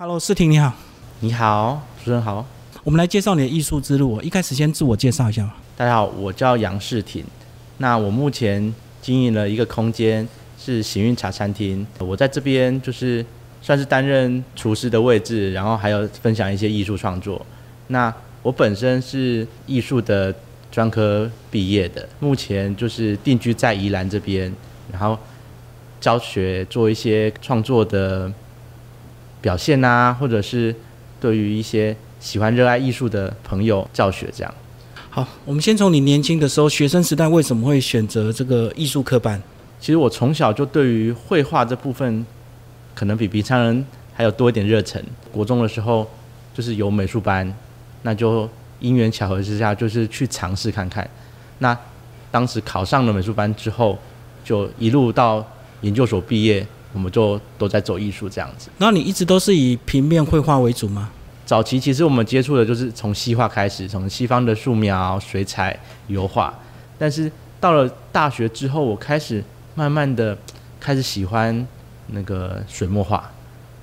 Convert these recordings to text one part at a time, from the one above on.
Hello，思婷你好，你好，主持人好。我们来介绍你的艺术之路。我一开始先自我介绍一下吧。大家好，我叫杨世婷。那我目前经营了一个空间，是行运茶餐厅。我在这边就是算是担任厨师的位置，然后还有分享一些艺术创作。那我本身是艺术的专科毕业的，目前就是定居在宜兰这边，然后教学做一些创作的。表现啊，或者是对于一些喜欢热爱艺术的朋友教学这样。好，我们先从你年轻的时候，学生时代为什么会选择这个艺术科班？其实我从小就对于绘画这部分，可能比平常人还有多一点热忱。国中的时候就是有美术班，那就因缘巧合之下，就是去尝试看看。那当时考上了美术班之后，就一路到研究所毕业。我们就都在走艺术这样子。那你一直都是以平面绘画为主吗？早期其实我们接触的就是从西画开始，从西方的素描、水彩、油画。但是到了大学之后，我开始慢慢的开始喜欢那个水墨画。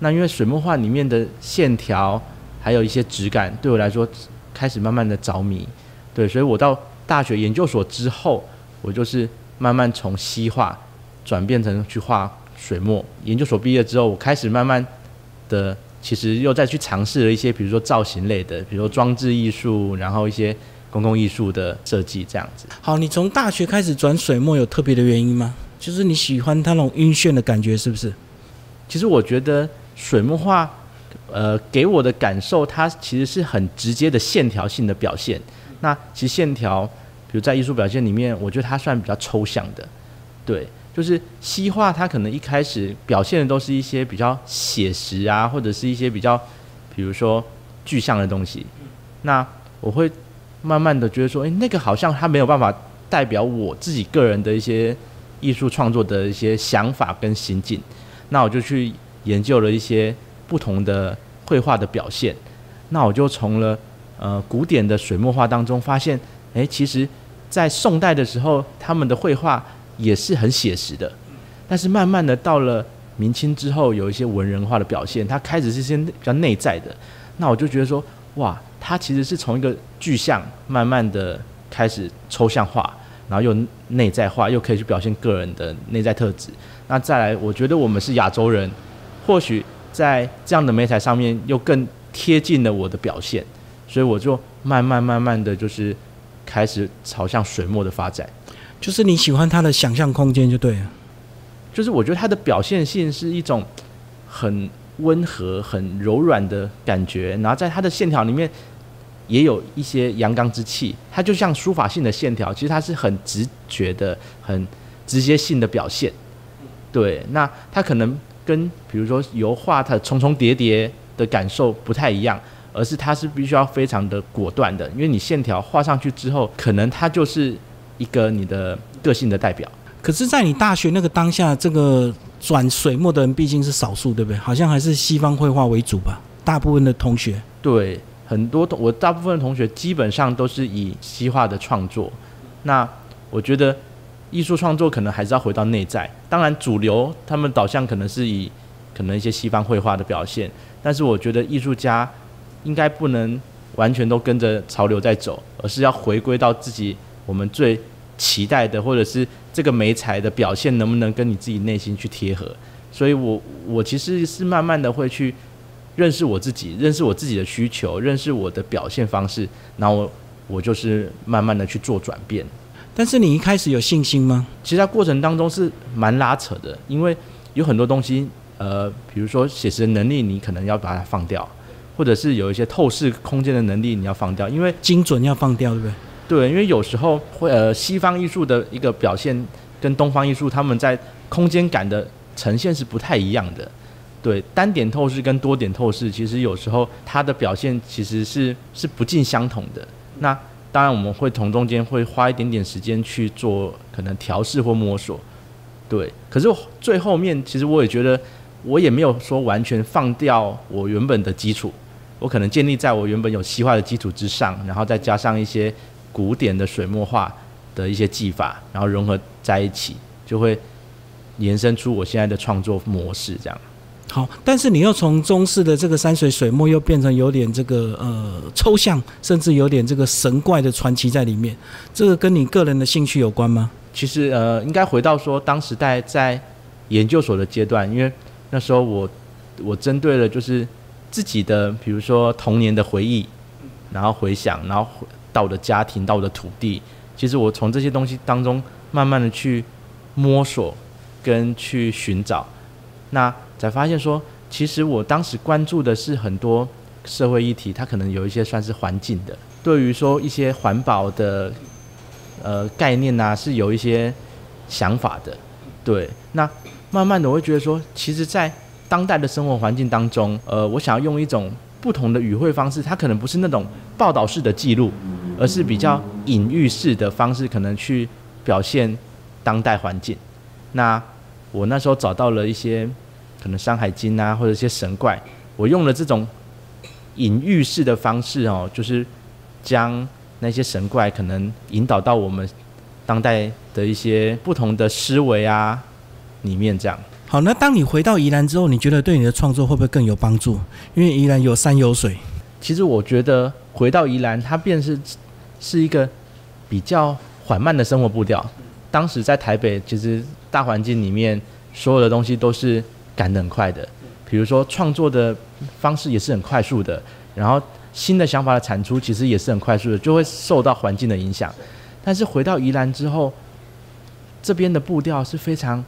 那因为水墨画里面的线条还有一些质感，对我来说开始慢慢的着迷。对，所以我到大学研究所之后，我就是慢慢从西画转变成去画。水墨研究所毕业之后，我开始慢慢的，其实又再去尝试了一些，比如说造型类的，比如说装置艺术，然后一些公共艺术的设计这样子。好，你从大学开始转水墨有特别的原因吗？就是你喜欢它那种晕眩的感觉，是不是？其实我觉得水墨画，呃，给我的感受，它其实是很直接的线条性的表现。那其实线条，比如在艺术表现里面，我觉得它算比较抽象的，对。就是西画，它可能一开始表现的都是一些比较写实啊，或者是一些比较，比如说具象的东西。那我会慢慢的觉得说，诶，那个好像它没有办法代表我自己个人的一些艺术创作的一些想法跟心境。那我就去研究了一些不同的绘画的表现。那我就从了呃古典的水墨画当中发现，诶，其实在宋代的时候，他们的绘画。也是很写实的，但是慢慢的到了明清之后，有一些文人化的表现，它开始是些比较内在的。那我就觉得说，哇，它其实是从一个具象慢慢的开始抽象化，然后又内在化，又可以去表现个人的内在特质。那再来，我觉得我们是亚洲人，或许在这样的美彩上面又更贴近了我的表现，所以我就慢慢慢慢的就是开始朝向水墨的发展。就是你喜欢他的想象空间就对了，就是我觉得他的表现性是一种很温和、很柔软的感觉，然后在他的线条里面也有一些阳刚之气。它就像书法性的线条，其实它是很直觉的、很直接性的表现。对，那它可能跟比如说油画它重重叠叠的感受不太一样，而是它是必须要非常的果断的，因为你线条画上去之后，可能它就是。一个你的个性的代表，可是，在你大学那个当下，这个转水墨的人毕竟是少数，对不对？好像还是西方绘画为主吧。大部分的同学，对，很多我大部分的同学基本上都是以西画的创作。那我觉得艺术创作可能还是要回到内在。当然，主流他们导向可能是以可能一些西方绘画的表现，但是我觉得艺术家应该不能完全都跟着潮流在走，而是要回归到自己我们最。期待的，或者是这个美彩的表现，能不能跟你自己内心去贴合？所以，我我其实是慢慢的会去认识我自己，认识我自己的需求，认识我的表现方式，然后我就是慢慢的去做转变。但是，你一开始有信心吗？其实，在过程当中是蛮拉扯的，因为有很多东西，呃，比如说写实能力，你可能要把它放掉，或者是有一些透视空间的能力，你要放掉，因为精准要放掉，对不对？对，因为有时候会呃，西方艺术的一个表现跟东方艺术，他们在空间感的呈现是不太一样的。对，单点透视跟多点透视，其实有时候它的表现其实是是不尽相同的。那当然我们会从中间会花一点点时间去做可能调试或摸索。对，可是最后面其实我也觉得，我也没有说完全放掉我原本的基础，我可能建立在我原本有西画的基础之上，然后再加上一些。古典的水墨画的一些技法，然后融合在一起，就会延伸出我现在的创作模式。这样。好，但是你又从中式的这个山水水墨，又变成有点这个呃抽象，甚至有点这个神怪的传奇在里面。这个跟你个人的兴趣有关吗？其实呃，应该回到说，当时在在研究所的阶段，因为那时候我我针对了就是自己的，比如说童年的回忆，然后回想，然后到我的家庭，到我的土地，其实我从这些东西当中慢慢的去摸索跟去寻找，那才发现说，其实我当时关注的是很多社会议题，它可能有一些算是环境的，对于说一些环保的。呃，概念呐是有一些想法的，对。那慢慢的我会觉得说，其实，在当代的生活环境当中，呃，我想要用一种不同的语汇方式，它可能不是那种报道式的记录，而是比较隐喻式的方式，可能去表现当代环境。那我那时候找到了一些可能《山海经》啊，或者一些神怪，我用了这种隐喻式的方式哦，就是将。那些神怪可能引导到我们当代的一些不同的思维啊里面，这样。好，那当你回到宜兰之后，你觉得对你的创作会不会更有帮助？因为宜兰有山有水。其实我觉得回到宜兰，它便是是一个比较缓慢的生活步调。当时在台北，其实大环境里面所有的东西都是赶得很快的，比如说创作的方式也是很快速的，然后。新的想法的产出其实也是很快速的，就会受到环境的影响。但是回到宜兰之后，这边的步调是非常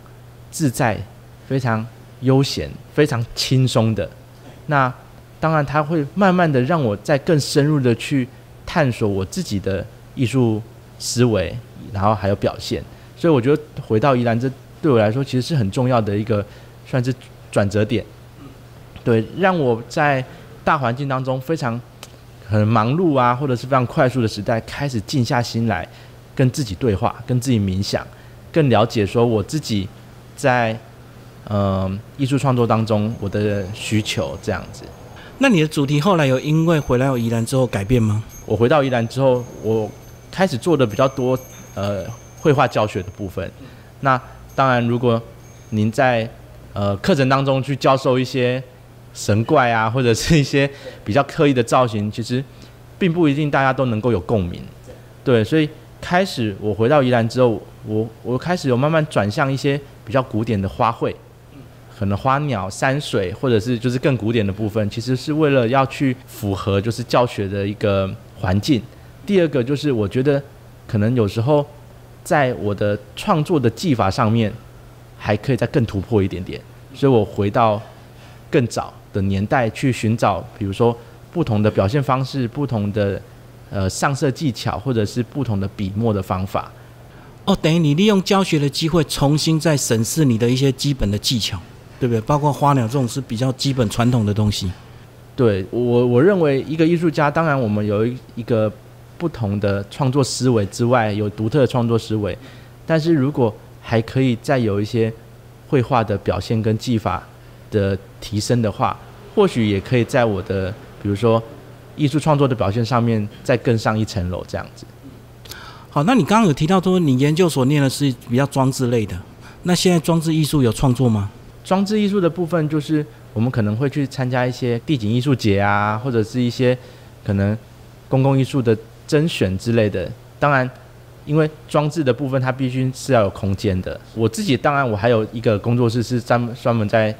自在、非常悠闲、非常轻松的。那当然，它会慢慢的让我再更深入的去探索我自己的艺术思维，然后还有表现。所以我觉得回到宜兰，这对我来说其实是很重要的一个算是转折点。对，让我在大环境当中非常。很忙碌啊，或者是非常快速的时代，开始静下心来，跟自己对话，跟自己冥想，更了解说我自己在嗯艺术创作当中我的需求这样子。那你的主题后来有因为回来有宜兰之后改变吗？我回到宜兰之后，我开始做的比较多呃绘画教学的部分。那当然，如果您在呃课程当中去教授一些。神怪啊，或者是一些比较刻意的造型，其实并不一定大家都能够有共鸣。对，所以开始我回到宜兰之后，我我开始有慢慢转向一些比较古典的花卉，可能花鸟、山水，或者是就是更古典的部分，其实是为了要去符合就是教学的一个环境。第二个就是我觉得可能有时候在我的创作的技法上面还可以再更突破一点点，所以我回到更早。的年代去寻找，比如说不同的表现方式、不同的呃上色技巧，或者是不同的笔墨的方法。哦，等于你利用教学的机会，重新再审视你的一些基本的技巧，对不对？包括花鸟这种是比较基本传统的东西。对我，我认为一个艺术家，当然我们有一一个不同的创作思维之外，有独特的创作思维，但是如果还可以再有一些绘画的表现跟技法。的提升的话，或许也可以在我的比如说艺术创作的表现上面再更上一层楼，这样子。好，那你刚刚有提到说你研究所念的是比较装置类的，那现在装置艺术有创作吗？装置艺术的部分就是我们可能会去参加一些地景艺术节啊，或者是一些可能公共艺术的甄选之类的。当然，因为装置的部分它必须是要有空间的。我自己当然我还有一个工作室是专专门在。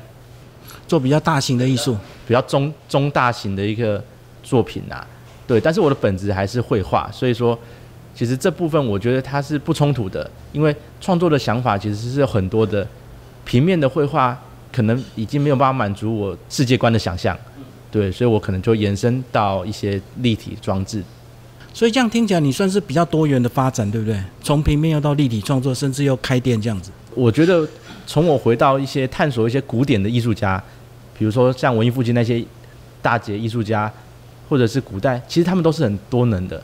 做比较大型的艺术，比较中中大型的一个作品啊，对，但是我的本质还是绘画，所以说，其实这部分我觉得它是不冲突的，因为创作的想法其实是有很多的，平面的绘画可能已经没有办法满足我世界观的想象，对，所以我可能就延伸到一些立体装置，所以这样听起来你算是比较多元的发展，对不对？从平面又到立体创作，甚至又开店这样子，我觉得从我回到一些探索一些古典的艺术家。比如说像文艺复兴那些大姐艺术家，或者是古代，其实他们都是很多能的、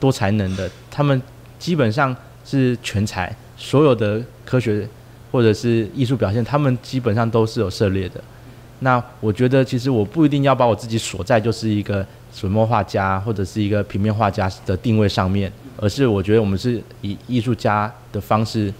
多才能的。他们基本上是全才，所有的科学或者是艺术表现，他们基本上都是有涉猎的。那我觉得，其实我不一定要把我自己锁在就是一个水墨画家或者是一个平面画家的定位上面，而是我觉得我们是以艺术家的方式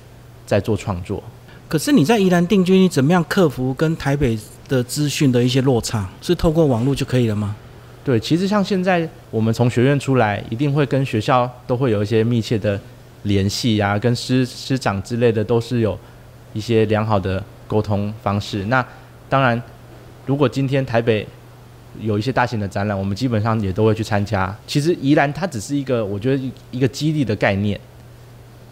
在做创作。可是你在宜兰定居，你怎么样克服跟台北？的资讯的一些落差，是透过网络就可以了吗？对，其实像现在我们从学院出来，一定会跟学校都会有一些密切的联系啊，跟师师长之类的都是有一些良好的沟通方式。那当然，如果今天台北有一些大型的展览，我们基本上也都会去参加。其实宜兰它只是一个，我觉得一个激励的概念。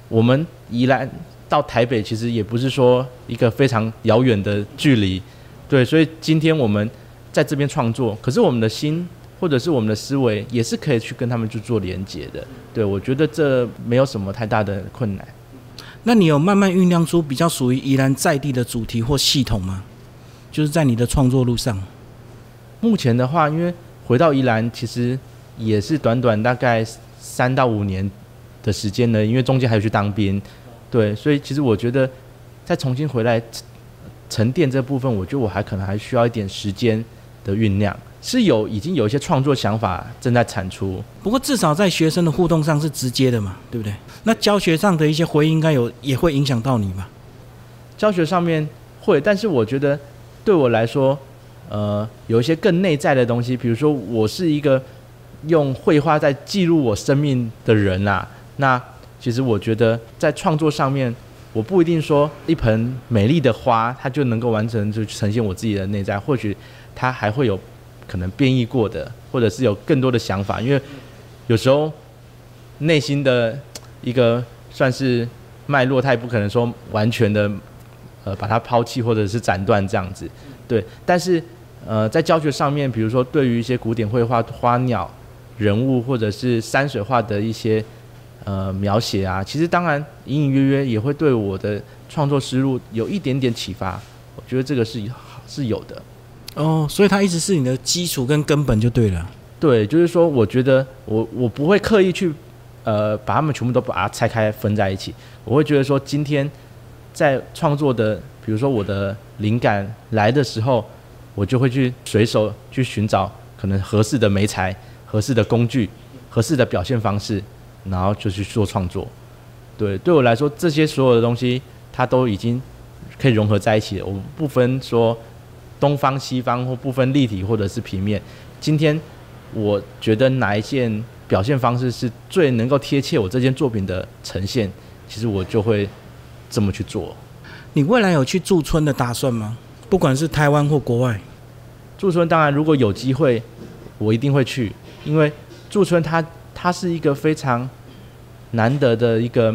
我们宜兰到台北其实也不是说一个非常遥远的距离，对，所以今天我们在这边创作，可是我们的心。或者是我们的思维也是可以去跟他们去做连接的，对我觉得这没有什么太大的困难。那你有慢慢酝酿出比较属于宜兰在地的主题或系统吗？就是在你的创作路上。目前的话，因为回到宜兰其实也是短短大概三到五年的时间呢，因为中间还有去当兵，对，所以其实我觉得再重新回来沉淀这部分，我觉得我还可能还需要一点时间的酝酿。是有已经有一些创作想法正在产出，不过至少在学生的互动上是直接的嘛，对不对？那教学上的一些回应，应该有也会影响到你吧？教学上面会，但是我觉得对我来说，呃，有一些更内在的东西，比如说我是一个用绘画在记录我生命的人啊，那其实我觉得在创作上面，我不一定说一盆美丽的花，它就能够完成就呈现我自己的内在，或许它还会有。可能变异过的，或者是有更多的想法，因为有时候内心的一个算是脉络，他也不可能说完全的呃把它抛弃或者是斩断这样子，对。但是呃在教学上面，比如说对于一些古典绘画、花鸟、人物或者是山水画的一些呃描写啊，其实当然隐隐约约也会对我的创作思路有一点点启发，我觉得这个是是有的。哦，所以它一直是你的基础跟根本就对了。对，就是说，我觉得我我不会刻意去，呃，把它们全部都把它拆开分在一起。我会觉得说，今天在创作的，比如说我的灵感来的时候，我就会去随手去寻找可能合适的媒材、合适的工具、合适的表现方式，然后就去做创作。对，对我来说，这些所有的东西，它都已经可以融合在一起了。我不分说。东方、西方或部分立体或者是平面，今天我觉得哪一件表现方式是最能够贴切我这件作品的呈现，其实我就会这么去做。你未来有去驻村的打算吗？不管是台湾或国外，驻村当然如果有机会，我一定会去，因为驻村它它是一个非常难得的一个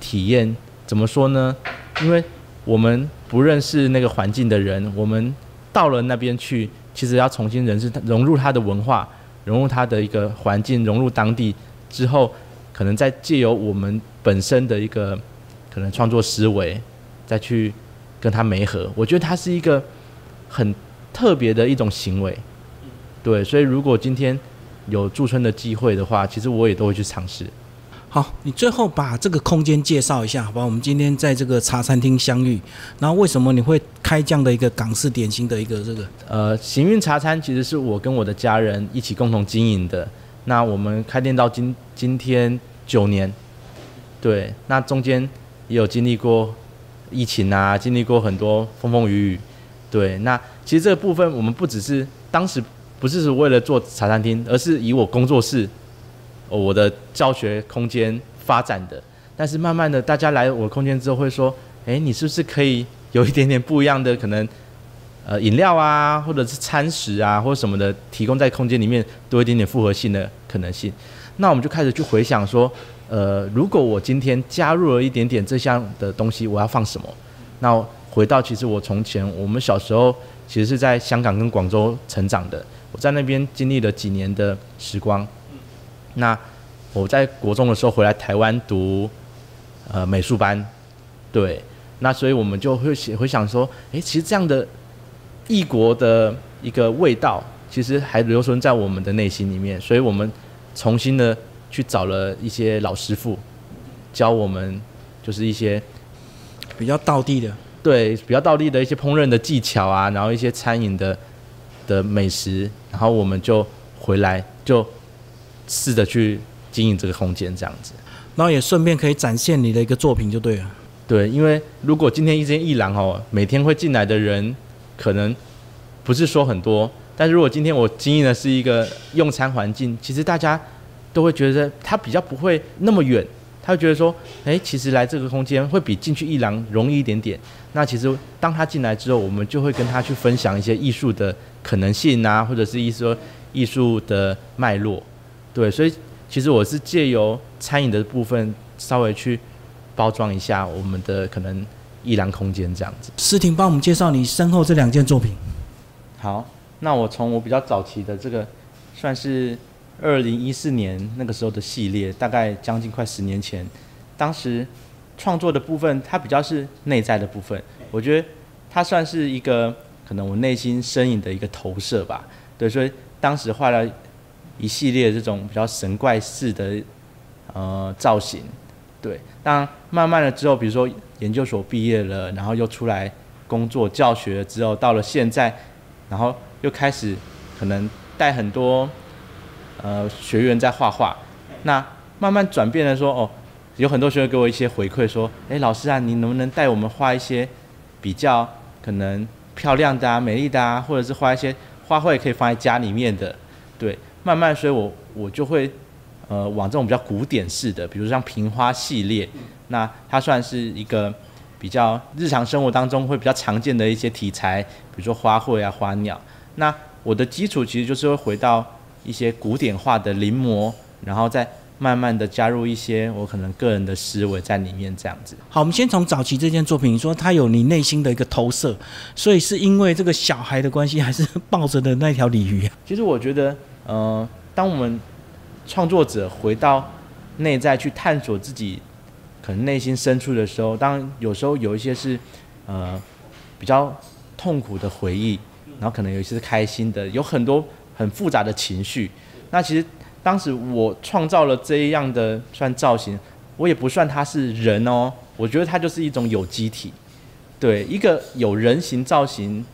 体验。怎么说呢？因为我们不认识那个环境的人，我们到了那边去，其实要重新认识、融入他的文化，融入他的一个环境，融入当地之后，可能再借由我们本身的一个可能创作思维，再去跟他媒合。我觉得它是一个很特别的一种行为。对，所以如果今天有驻村的机会的话，其实我也都会去尝试。好，你最后把这个空间介绍一下，好吧？我们今天在这个茶餐厅相遇，然后为什么你会开这样的一个港式点心的一个这个？呃，行运茶餐其实是我跟我的家人一起共同经营的。那我们开店到今今天九年，对，那中间也有经历过疫情啊，经历过很多风风雨雨，对。那其实这个部分我们不只是当时不是为了做茶餐厅，而是以我工作室。我的教学空间发展的，但是慢慢的，大家来我空间之后会说，哎，你是不是可以有一点点不一样的可能，呃，饮料啊，或者是餐食啊，或者什么的，提供在空间里面多一点点复合性的可能性。那我们就开始去回想说，呃，如果我今天加入了一点点这项的东西，我要放什么？那回到其实我从前，我们小时候其实是在香港跟广州成长的，我在那边经历了几年的时光。那我在国中的时候回来台湾读呃美术班，对，那所以我们就会会想说，哎，其实这样的异国的一个味道，其实还留存在我们的内心里面，所以我们重新的去找了一些老师傅，教我们就是一些比较道地的，对，比较道地的一些烹饪的技巧啊，然后一些餐饮的的美食，然后我们就回来就。试着去经营这个空间，这样子，然后也顺便可以展现你的一个作品就对了。对，因为如果今天一间艺廊哦，每天会进来的人可能不是说很多，但是如果今天我经营的是一个用餐环境，其实大家都会觉得它比较不会那么远，他会觉得说，诶，其实来这个空间会比进去一廊容易一点点。那其实当他进来之后，我们就会跟他去分享一些艺术的可能性啊，或者是意思说艺术的脉络，对，所以其实我是借由餐饮的部分稍微去包装一下我们的可能艺廊空间这样子。诗婷帮我们介绍你身后这两件作品。好，那我从我比较早期的这个，算是二零一四年那个时候的系列，大概将近快十年前，当时创作的部分，它比较是内在的部分，我觉得它算是一个可能我内心身影的一个投射吧。对，所以当时画了一系列这种比较神怪式的呃造型。对，当慢慢的之后，比如说研究所毕业了，然后又出来工作教学之后，到了现在。然后又开始可能带很多呃学员在画画，那慢慢转变了说哦，有很多学员给我一些回馈说，哎老师啊，你能不能带我们画一些比较可能漂亮的啊、美丽的啊，或者是画一些花卉可以放在家里面的，对，慢慢所以我我就会呃往这种比较古典式的，比如像瓶花系列，那它算是一个。比较日常生活当中会比较常见的一些题材，比如说花卉啊、花鸟。那我的基础其实就是会回到一些古典化的临摹，然后再慢慢的加入一些我可能个人的思维在里面，这样子。好，我们先从早期这件作品，你说它有你内心的一个投射，所以是因为这个小孩的关系，还是抱着的那条鲤鱼？其实我觉得，呃，当我们创作者回到内在去探索自己。可能内心深处的时候，当有时候有一些是，呃，比较痛苦的回忆，然后可能有一些是开心的，有很多很复杂的情绪。那其实当时我创造了这样的算造型，我也不算它是人哦，我觉得它就是一种有机体，对，一个有人形造型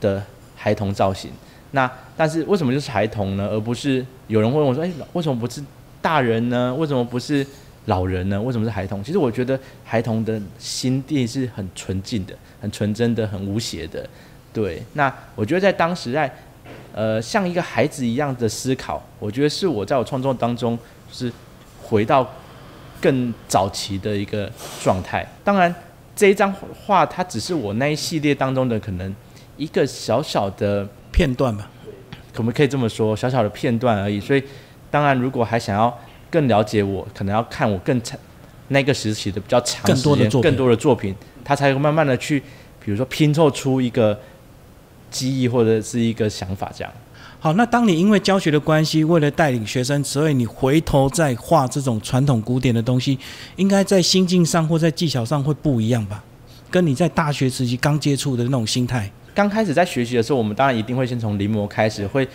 的孩童造型。那但是为什么就是孩童呢？而不是有人问我说，哎，为什么不是大人呢？为什么不是？老人呢？为什么是孩童？其实我觉得孩童的心地是很纯净的、很纯真的、很无邪的。对，那我觉得在当时在，呃，像一个孩子一样的思考，我觉得是我在我创作当中是回到更早期的一个状态。当然，这一张画它只是我那一系列当中的可能一个小小的片段吧，可不可以这么说？小小的片段而已。所以，当然如果还想要。更了解我，可能要看我更长那个时期的比较长时间、更多的作品，他才会慢慢的去，比如说拼凑出一个记忆或者是一个想法这样。好，那当你因为教学的关系，为了带领学生，所以你回头再画这种传统古典的东西，应该在心境上或在技巧上会不一样吧？跟你在大学时期刚接触的那种心态，刚开始在学习的时候，我们当然一定会先从临摹开始，会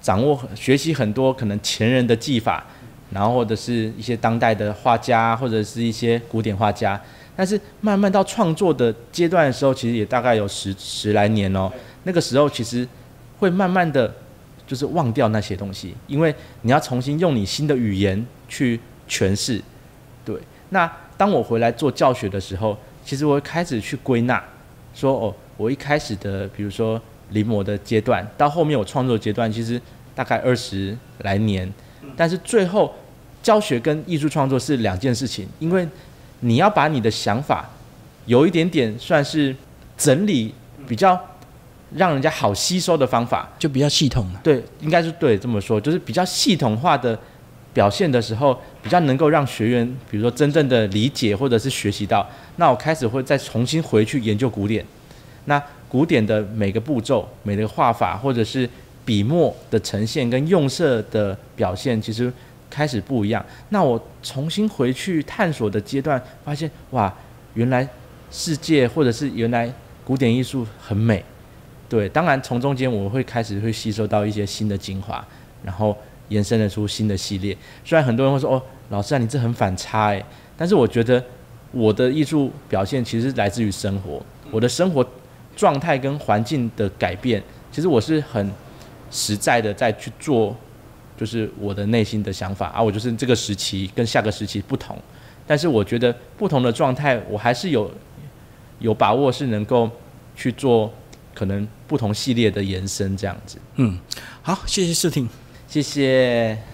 掌握学习很多可能前人的技法。然后或者是一些当代的画家，或者是一些古典画家，但是慢慢到创作的阶段的时候，其实也大概有十十来年哦。那个时候其实会慢慢的就是忘掉那些东西，因为你要重新用你新的语言去诠释。对，那当我回来做教学的时候，其实我会开始去归纳，说哦，我一开始的比如说临摹的阶段，到后面我创作阶段，其实大概二十来年，但是最后。教学跟艺术创作是两件事情，因为你要把你的想法有一点点算是整理比较让人家好吸收的方法，就比较系统。对，应该是对这么说，就是比较系统化的表现的时候，比较能够让学员，比如说真正的理解或者是学习到。那我开始会再重新回去研究古典，那古典的每个步骤、每个画法，或者是笔墨的呈现跟用色的表现，其实。开始不一样，那我重新回去探索的阶段，发现哇，原来世界或者是原来古典艺术很美，对，当然从中间我会开始会吸收到一些新的精华，然后延伸得出新的系列。虽然很多人会说哦，老师啊，你这很反差诶，但是我觉得我的艺术表现其实来自于生活，我的生活状态跟环境的改变，其实我是很实在的在去做。就是我的内心的想法啊，我就是这个时期跟下个时期不同，但是我觉得不同的状态，我还是有有把握是能够去做可可能不同系列的延伸这样子。嗯，好，谢谢试听。谢谢。